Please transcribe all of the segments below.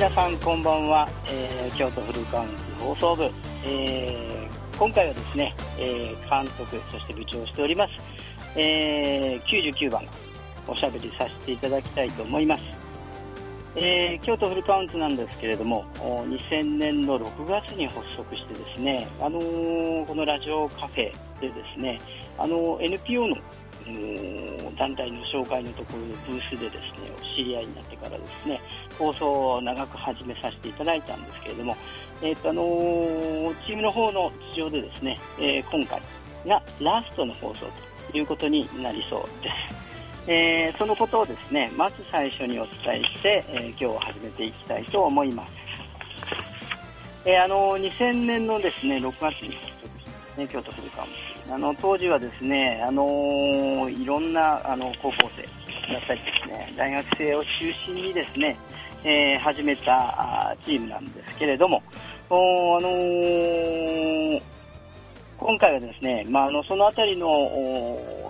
皆さんこんばんは、えー、京都フルカウンツ放送部、えー、今回はですね、えー、監督そして部長をしております、えー、99番おしゃべりさせていただきたいと思います、えー、京都フルカウンツなんですけれども2000年の6月に発足してですね、あのー、このラジオカフェでですね、あのー、NPO の団体の紹介のところのブースでですねお知り合いになってからですね放送を長く始めさせていただいたんですけれども、えーとあのー、チームの方の事情でですね、えー、今回がラストの放送ということになりそうです。えー、そのことをですねまず最初にお伝えして、えー、今日始めていきたいと思います。えー、あの2000年のですね6月にね京都フルカウンあの当時はですね、あのー、いろんなあの高校生だったりですね、大学生を中心にですね、えー、始めたチームなんですけれども、おあのー、今回はですね、まあ、あのそのあたりの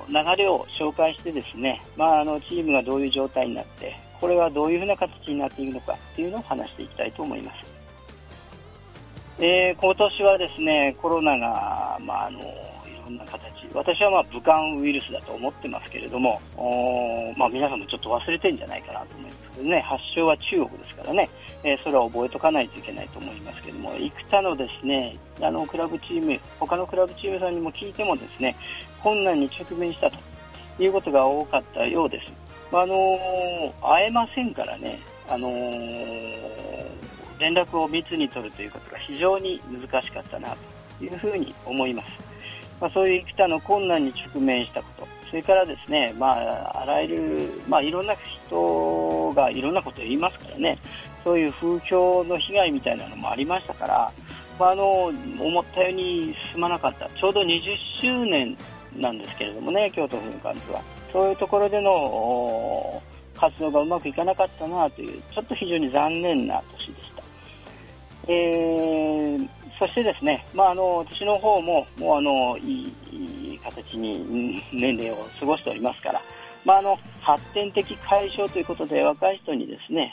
流れを紹介してですね、まあ、あのチームがどういう状態になって、これはどういうふうな形になっているのかというのを話していきたいと思います。えー、今年はですね、コロナが、まあ、あのんな形私はまあ武漢ウイルスだと思ってますけれども、まあ、皆さんもちょっと忘れてるんじゃないかなと思いますけどね発祥は中国ですからね、えー、それは覚えとかないといけないと思いますけども幾多のですねあのクラブチーム他のクラブチームさんにも聞いてもですね困難に直面したということが多かったようです。まあの、会えませんからね、あの、連絡を密に取るということが非常に難しかったなというふうに思います。まあ、そういう幾多の困難に直面したこと、それからですね、まあ、あらゆる、まあ、いろんな人がいろんなことを言いますからね、そういう風評の被害みたいなのもありましたから、まあ、あの思ったように進まなかった、ちょうど20周年なんですけれどもね、京都府の感じは。そういうところでの活動がうまくいかなかったなという、ちょっと非常に残念な年でした。えーそしてですね、まあ、あの私の方ももうあのいいいい形に年齢を過ごしておりますから、まあ、あの発展的解消ということで若い人にですね、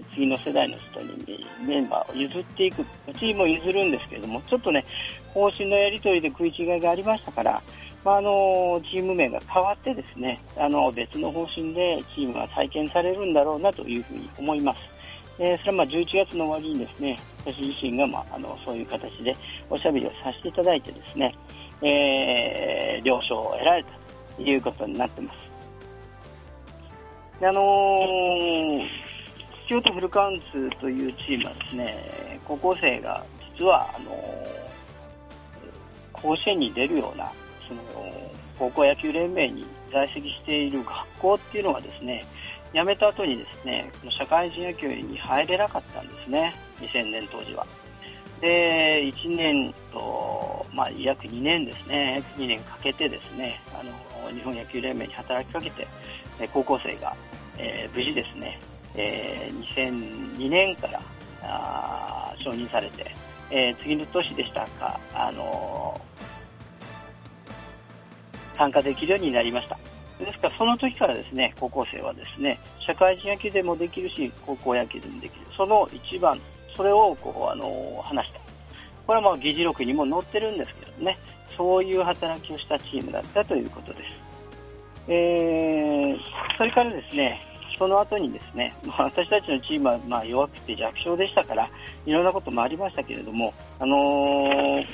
えー、次の世代の人にメンバーを譲っていくチームを譲るんですけれどもちょっとね方針のやり取りで食い違いがありましたから、まあ、あのチーム名が変わってですねあの別の方針でチームが再建されるんだろうなというふうに思います。えー、それはまあ11月の終わりにですね私自身が、まあ、あのそういう形でおしゃべりをさせていただいてですね、えー、了承を得られたということになってます。であのー、京都フルカウンツというチームはですね高校生が実はあのー、甲子園に出るようなその高校野球連盟に在籍している学校っていうのはですね辞めた後にですね、社会人野球に入れなかったんですね、2000年当時は。で、1年と、まあ、約2年ですね約、2年かけてですね、あの、日本野球連盟に働きかけて、高校生が、えー、無事ですね、えー、2002年からあ承認されて、えー、次の年でしたか、あの参加できるようになりました。ですからその時からですね高校生はですね社会人野球でもできるし高校野球でもできる。その一番それをこうあの話した。これはまあ議事録にも載ってるんですけどね。そういう働きをしたチームだったということです、えー、それからですねその後にですね、まあ、私たちのチームはま弱くて弱小でしたからいろんなこともありましたけれども、あのー、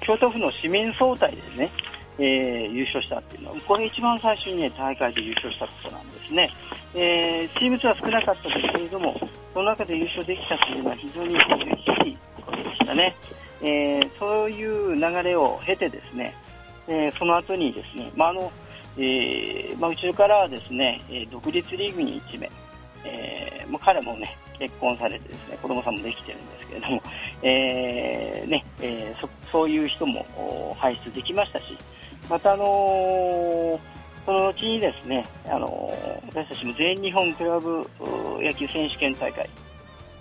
京都府の市民総体ですねえー、優勝したっていうのは、これ一番最初にね、大会で優勝したことなんですね。えー、チーム数は少なかったですけれども、その中で優勝できたというのは非常に嬉しいことでしたね。えー、そういう流れを経てですね、えー、その後にですね、まあ、あの、えー、まあ、後ろからはですね、独立リーグに1名、えー、まあ、彼もね、結婚されてですね、子供さんもできてるんですけれども、えー、ね、えー、そそういう人も輩出できましたし、また、あのー、そのうちにですね、あのー、私たちも全日本クラブ野球選手権大会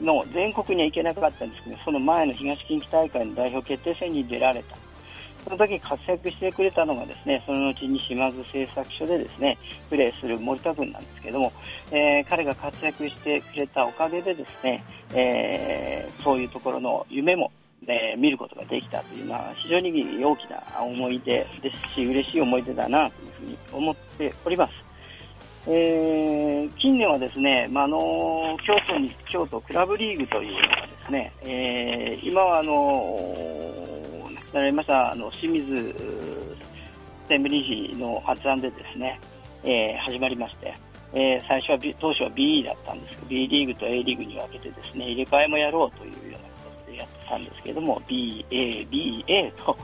の全国には行けなかったんですけど、その前の東近畿大会の代表決定戦に出られた。その時活躍してくれたのがですね、その後に島津製作所でですね、プレーする森田君なんですけども、えー、彼が活躍してくれたおかげでですね、えー、そういうところの夢もえー、見ることができたというのは非常に大きな思い出ですし、嬉しい思い出だなというふうに思っております。えー、近年はですね、まあ、の京都に京都クラブリーグというのがですね、えー、今はあの亡くなりましたあの清水専務理事の発案でですね、えー、始まりまして、えー、最初は、B、当初は BE だったんですけど B リーグと A リーグに分けてですね入れ替えもやろうというようなたんですけども BA、BA と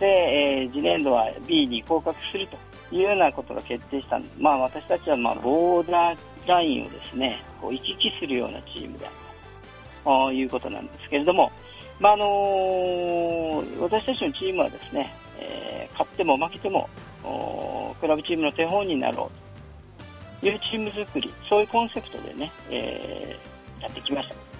で、えー、次年度は B に降格するというようなことが決定したんです、まあ、私たちはまあボーダーラインをですねこう行き来するようなチームであるということなんですけれども、まああのー、私たちのチームはですね、えー、勝っても負けてもクラブチームの手本になろうというチーム作りそういうコンセプトでね、えー、やってきました。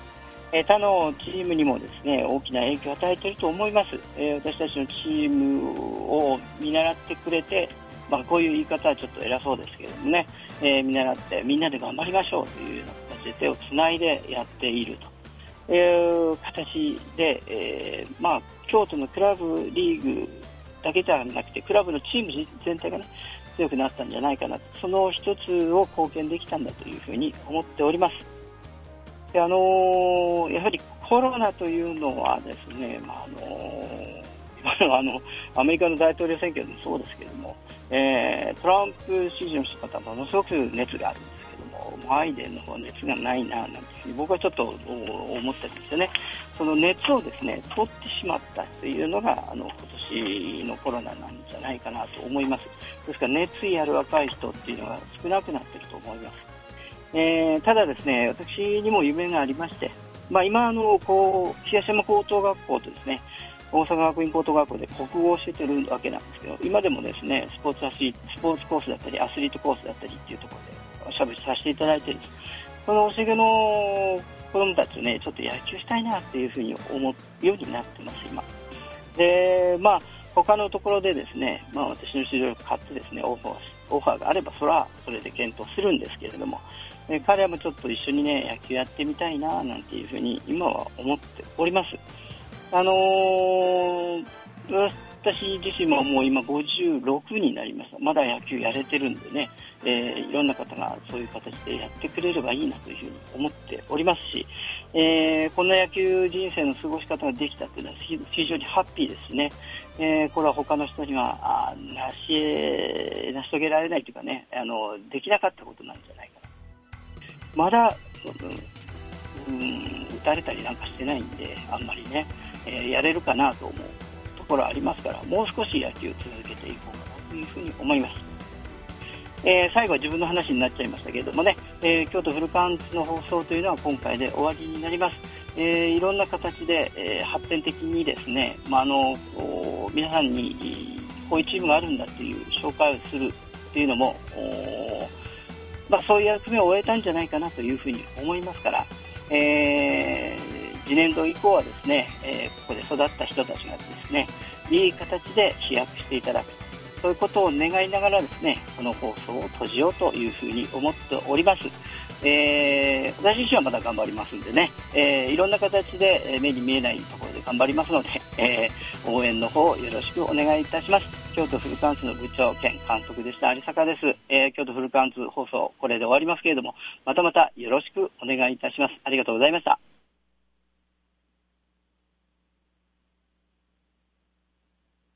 え他のチームにもですね大きな影響を与えていると思います、え私たちのチームを見習ってくれて、まあ、こういう言い方はちょっと偉そうですけどもね、え、見習ってみんなで頑張りましょうというような形で手をつないでやっていると。いう形で、え、まあ、京都のクラブリーグだけじゃなくてクラブのチーム全体がね強くなったんじゃないかなその一つを貢献できたんだというふうに思っております。であのー、やはりコロナというのはですね、まああのー、あのアメリカの大統領選挙でもそうですけども、えー、トランプ支持の人方ものすごく熱があるんですけども、バイデンの方熱がないななんて僕はちょっと思ったんですよね。その熱をですね取ってしまったというのがあの今年のコロナなんじゃないかなと思います。ですから熱意ある若い人っていうのが少なくなっていると思います。えー、ただですね、私にも夢がありまして、まあ、今あのこう東山高等学校とですね大阪学院高等学校で国語をしてるわけなんですけど今でもですねスポーツアススポーツコースだったりアスリートコースだったりっていうところでしゃべりさせていただいてるんです。この教えの子供たちねちょっと野球したいなっていうふうに思うようになってます今。でまあ他のところでですね、まあ、私の指導力買ってですねオファーオファーがあればそれはそれで検討するんですけれどもえ彼もちょっと一緒にね野球やってみたいななんていうふうに今は思っております。あのー、私自身ももう今56になりました。まだ野球やれてるんでね、えー、いろんな方がそういう形でやってくれればいいなというふうに思っておりますし、えー、こんな野球人生の過ごし方ができたというのは非常にハッピーですね、えー、これは他の人にはあ成し成し遂げられないというかねあの、できなかったことなんじゃないかなまだ、うん、打たれたりなんかしてないんで、あんまりね、えー、やれるかなと思うところありますから、もう少し野球を続けていこうかなというふうに思います。えー、最後は自分の話になっちゃいましたけれどもね、えー、京都フルカンツの放送というのは今回で終わりになります。えー、いろんな形で、えー、発展的にですね、まあ、あの皆さんにこういうチームがあるんだという紹介をするというのも、まあ、そういう役目を終えたんじゃないかなというふうに思いますから、えー、次年度以降はですね、え、ここで育った人たちがですね、いい形で飛躍していただく。そういうことを願いながらですね、この放送を閉じようというふうに思っております。えー、私自身はまだ頑張りますんでね、えー、いろんな形で目に見えないところで頑張りますので、えー、応援の方よろしくお願いいたします。京都フルカンツの部長兼監督でした。有坂です、えー、京都フルカンツ放送これで終わりますけれどもまたまたよろしくお願いいたします。ありがとうございました。